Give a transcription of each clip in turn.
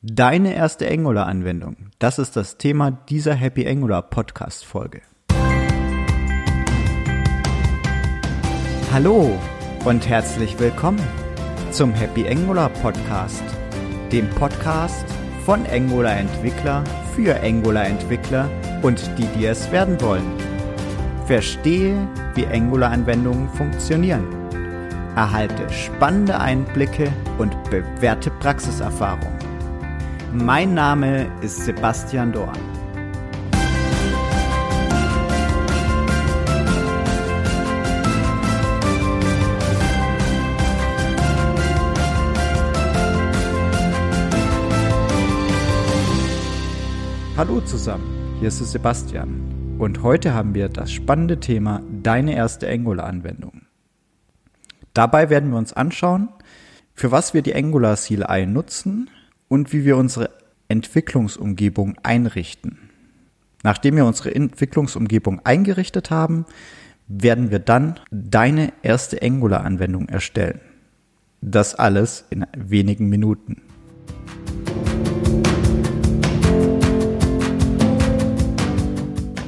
Deine erste Angular-Anwendung. Das ist das Thema dieser Happy Angular Podcast-Folge. Hallo und herzlich willkommen zum Happy Angular Podcast, dem Podcast von Angular Entwickler für Angular Entwickler und die, die es werden wollen. Verstehe, wie Angular Anwendungen funktionieren. Erhalte spannende Einblicke und bewährte Praxiserfahrung. Mein Name ist Sebastian Dorn. Hallo zusammen, hier ist Sebastian und heute haben wir das spannende Thema Deine erste Angular-Anwendung. Dabei werden wir uns anschauen, für was wir die Angular CLI nutzen und wie wir unsere Entwicklungsumgebung einrichten. Nachdem wir unsere Entwicklungsumgebung eingerichtet haben, werden wir dann deine erste Angular-Anwendung erstellen. Das alles in wenigen Minuten.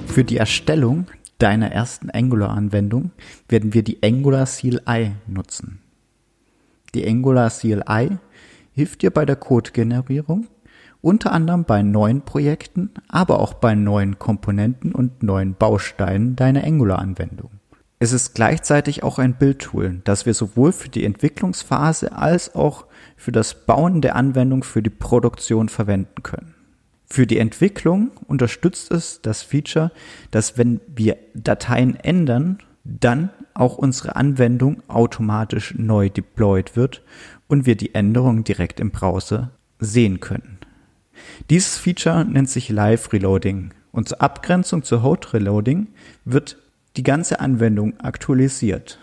Für die Erstellung deiner ersten Angular-Anwendung werden wir die Angular CLI nutzen. Die Angular CLI hilft dir bei der Codegenerierung, unter anderem bei neuen Projekten, aber auch bei neuen Komponenten und neuen Bausteinen deiner Angular-Anwendung. Es ist gleichzeitig auch ein Bildtool, das wir sowohl für die Entwicklungsphase als auch für das Bauen der Anwendung für die Produktion verwenden können. Für die Entwicklung unterstützt es das Feature, dass wenn wir Dateien ändern, dann auch unsere Anwendung automatisch neu deployed wird und wir die Änderungen direkt im Browser sehen können. Dieses Feature nennt sich Live Reloading und zur Abgrenzung zu Hot Reloading wird die ganze Anwendung aktualisiert.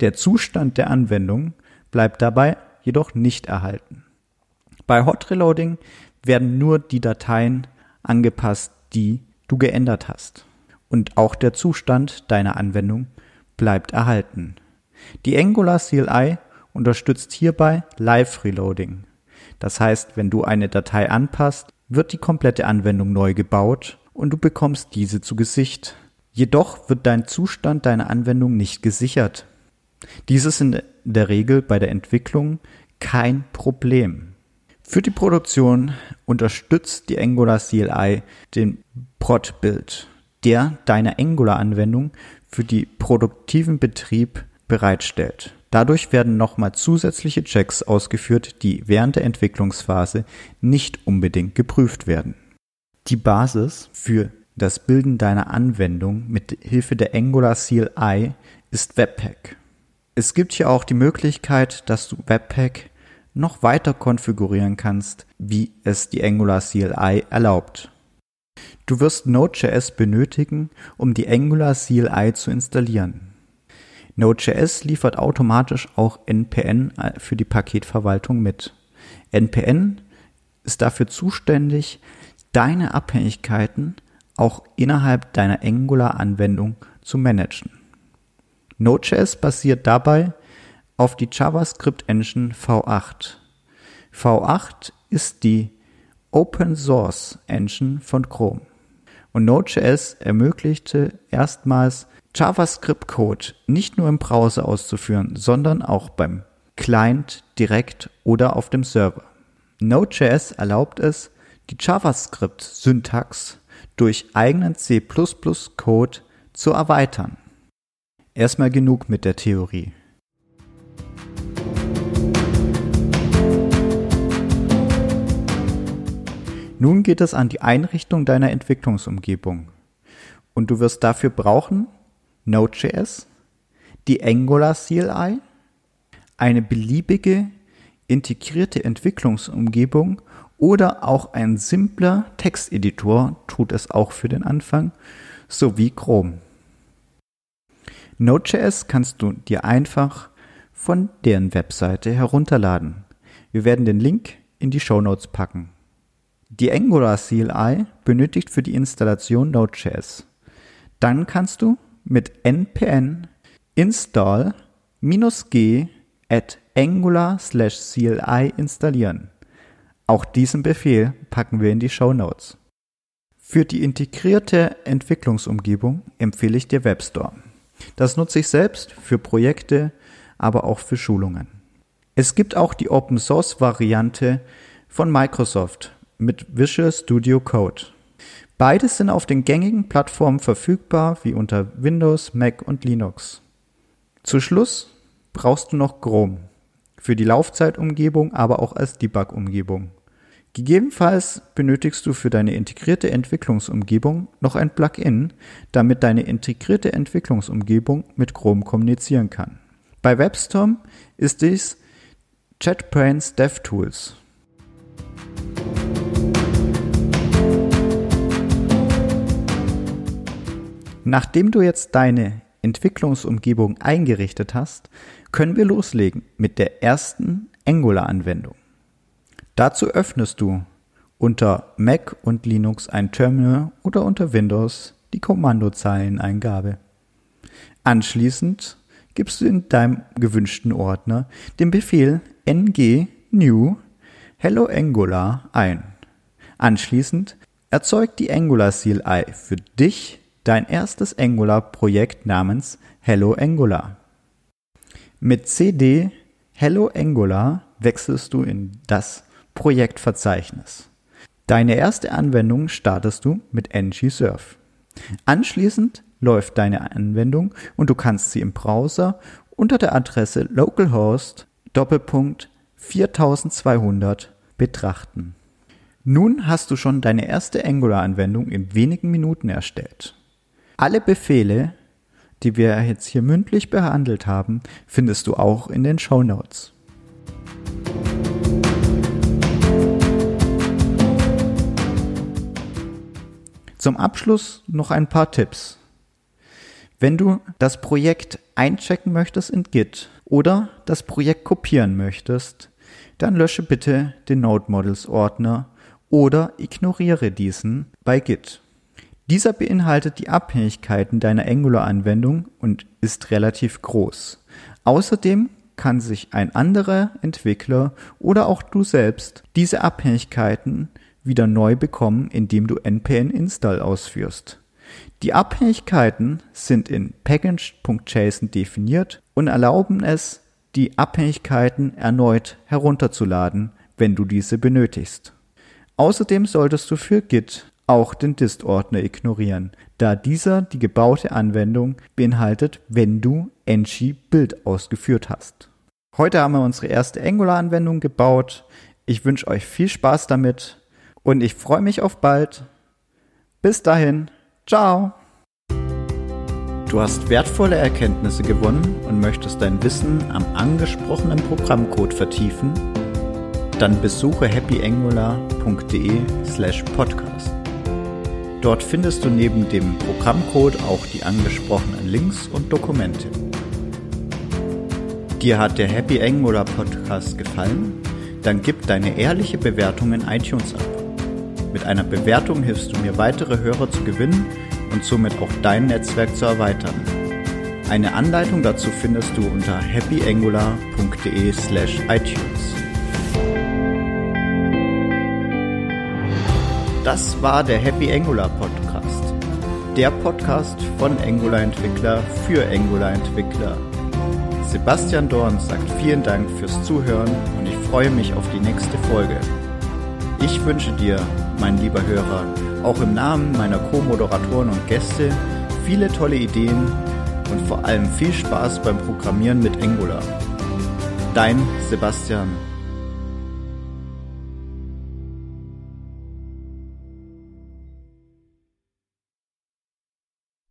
Der Zustand der Anwendung bleibt dabei jedoch nicht erhalten. Bei Hot Reloading werden nur die Dateien angepasst, die du geändert hast. Und auch der Zustand deiner Anwendung bleibt erhalten. Die Angular CLI unterstützt hierbei Live Reloading. Das heißt, wenn du eine Datei anpasst, wird die komplette Anwendung neu gebaut und du bekommst diese zu Gesicht. Jedoch wird dein Zustand deiner Anwendung nicht gesichert. Dies ist in der Regel bei der Entwicklung kein Problem. Für die Produktion unterstützt die Angular CLI den Prod-Build, der deine Angular-Anwendung für die produktiven Betrieb bereitstellt. Dadurch werden nochmal zusätzliche Checks ausgeführt, die während der Entwicklungsphase nicht unbedingt geprüft werden. Die Basis für das Bilden deiner Anwendung mit Hilfe der Angular CLI ist Webpack. Es gibt hier auch die Möglichkeit, dass du Webpack noch weiter konfigurieren kannst, wie es die Angular CLI erlaubt. Du wirst Node.js benötigen, um die Angular CLI zu installieren. Node.js liefert automatisch auch NPN äh, für die Paketverwaltung mit. NPN ist dafür zuständig, deine Abhängigkeiten auch innerhalb deiner Angular-Anwendung zu managen. Node.js basiert dabei auf die JavaScript Engine V8. V8 ist die Open Source Engine von Chrome. Und Node.js ermöglichte erstmals JavaScript-Code nicht nur im Browser auszuführen, sondern auch beim Client direkt oder auf dem Server. Node.js erlaubt es, die JavaScript-Syntax durch eigenen C++-Code zu erweitern. Erstmal genug mit der Theorie. Nun geht es an die Einrichtung deiner Entwicklungsumgebung. Und du wirst dafür brauchen Node.js, die Angular CLI, eine beliebige integrierte Entwicklungsumgebung oder auch ein simpler Texteditor tut es auch für den Anfang, sowie Chrome. Node.js kannst du dir einfach von deren Webseite herunterladen. Wir werden den Link in die Show Notes packen. Die Angular CLI benötigt für die Installation Node.js. Dann kannst du mit npm install -g at angular/cli installieren. Auch diesen Befehl packen wir in die Show Notes. Für die integrierte Entwicklungsumgebung empfehle ich dir WebStorm. Das nutze ich selbst für Projekte, aber auch für Schulungen. Es gibt auch die Open Source Variante von Microsoft mit Visual Studio Code. Beides sind auf den gängigen Plattformen verfügbar, wie unter Windows, Mac und Linux. Zu Schluss brauchst du noch Chrome für die Laufzeitumgebung, aber auch als Debug-Umgebung. Gegebenenfalls benötigst du für deine integrierte Entwicklungsumgebung noch ein Plugin, damit deine integrierte Entwicklungsumgebung mit Chrome kommunizieren kann. Bei WebStorm ist dies JetBrains DevTools. Nachdem du jetzt deine Entwicklungsumgebung eingerichtet hast, können wir loslegen mit der ersten Angular-Anwendung. Dazu öffnest du unter Mac und Linux ein Terminal oder unter Windows die Kommandozeileneingabe. Anschließend gibst du in deinem gewünschten Ordner den Befehl ng new hello Angular ein. Anschließend erzeugt die Angular CLI für dich dein erstes Angular-Projekt namens Hello Angular. Mit cd Hello Angular wechselst du in das Projektverzeichnis. Deine erste Anwendung startest du mit ng-surf. Anschließend läuft deine Anwendung und du kannst sie im Browser unter der Adresse localhost 4200 betrachten. Nun hast du schon deine erste Angular-Anwendung in wenigen Minuten erstellt. Alle Befehle, die wir jetzt hier mündlich behandelt haben, findest du auch in den Show Notes. Zum Abschluss noch ein paar Tipps. Wenn du das Projekt einchecken möchtest in Git oder das Projekt kopieren möchtest, dann lösche bitte den Node Models Ordner oder ignoriere diesen bei Git. Dieser beinhaltet die Abhängigkeiten deiner Angular-Anwendung und ist relativ groß. Außerdem kann sich ein anderer Entwickler oder auch du selbst diese Abhängigkeiten wieder neu bekommen, indem du npm install ausführst. Die Abhängigkeiten sind in package.json definiert und erlauben es, die Abhängigkeiten erneut herunterzuladen, wenn du diese benötigst. Außerdem solltest du für Git auch den Dist-Ordner ignorieren, da dieser die gebaute Anwendung beinhaltet, wenn du ng-build ausgeführt hast. Heute haben wir unsere erste Angular-Anwendung gebaut. Ich wünsche euch viel Spaß damit und ich freue mich auf bald. Bis dahin, ciao! Du hast wertvolle Erkenntnisse gewonnen und möchtest dein Wissen am angesprochenen Programmcode vertiefen? Dann besuche happyangular.de slash podcast. Dort findest du neben dem Programmcode auch die angesprochenen Links und Dokumente. Dir hat der Happy Angular Podcast gefallen? Dann gib deine ehrliche Bewertung in iTunes ab. Mit einer Bewertung hilfst du mir weitere Hörer zu gewinnen und somit auch dein Netzwerk zu erweitern. Eine Anleitung dazu findest du unter happyangular.de Das war der Happy Angular Podcast. Der Podcast von Angular Entwickler für Angular Entwickler. Sebastian Dorn sagt vielen Dank fürs Zuhören und ich freue mich auf die nächste Folge. Ich wünsche dir, mein lieber Hörer, auch im Namen meiner Co-Moderatoren und Gäste viele tolle Ideen und vor allem viel Spaß beim Programmieren mit Angular. Dein Sebastian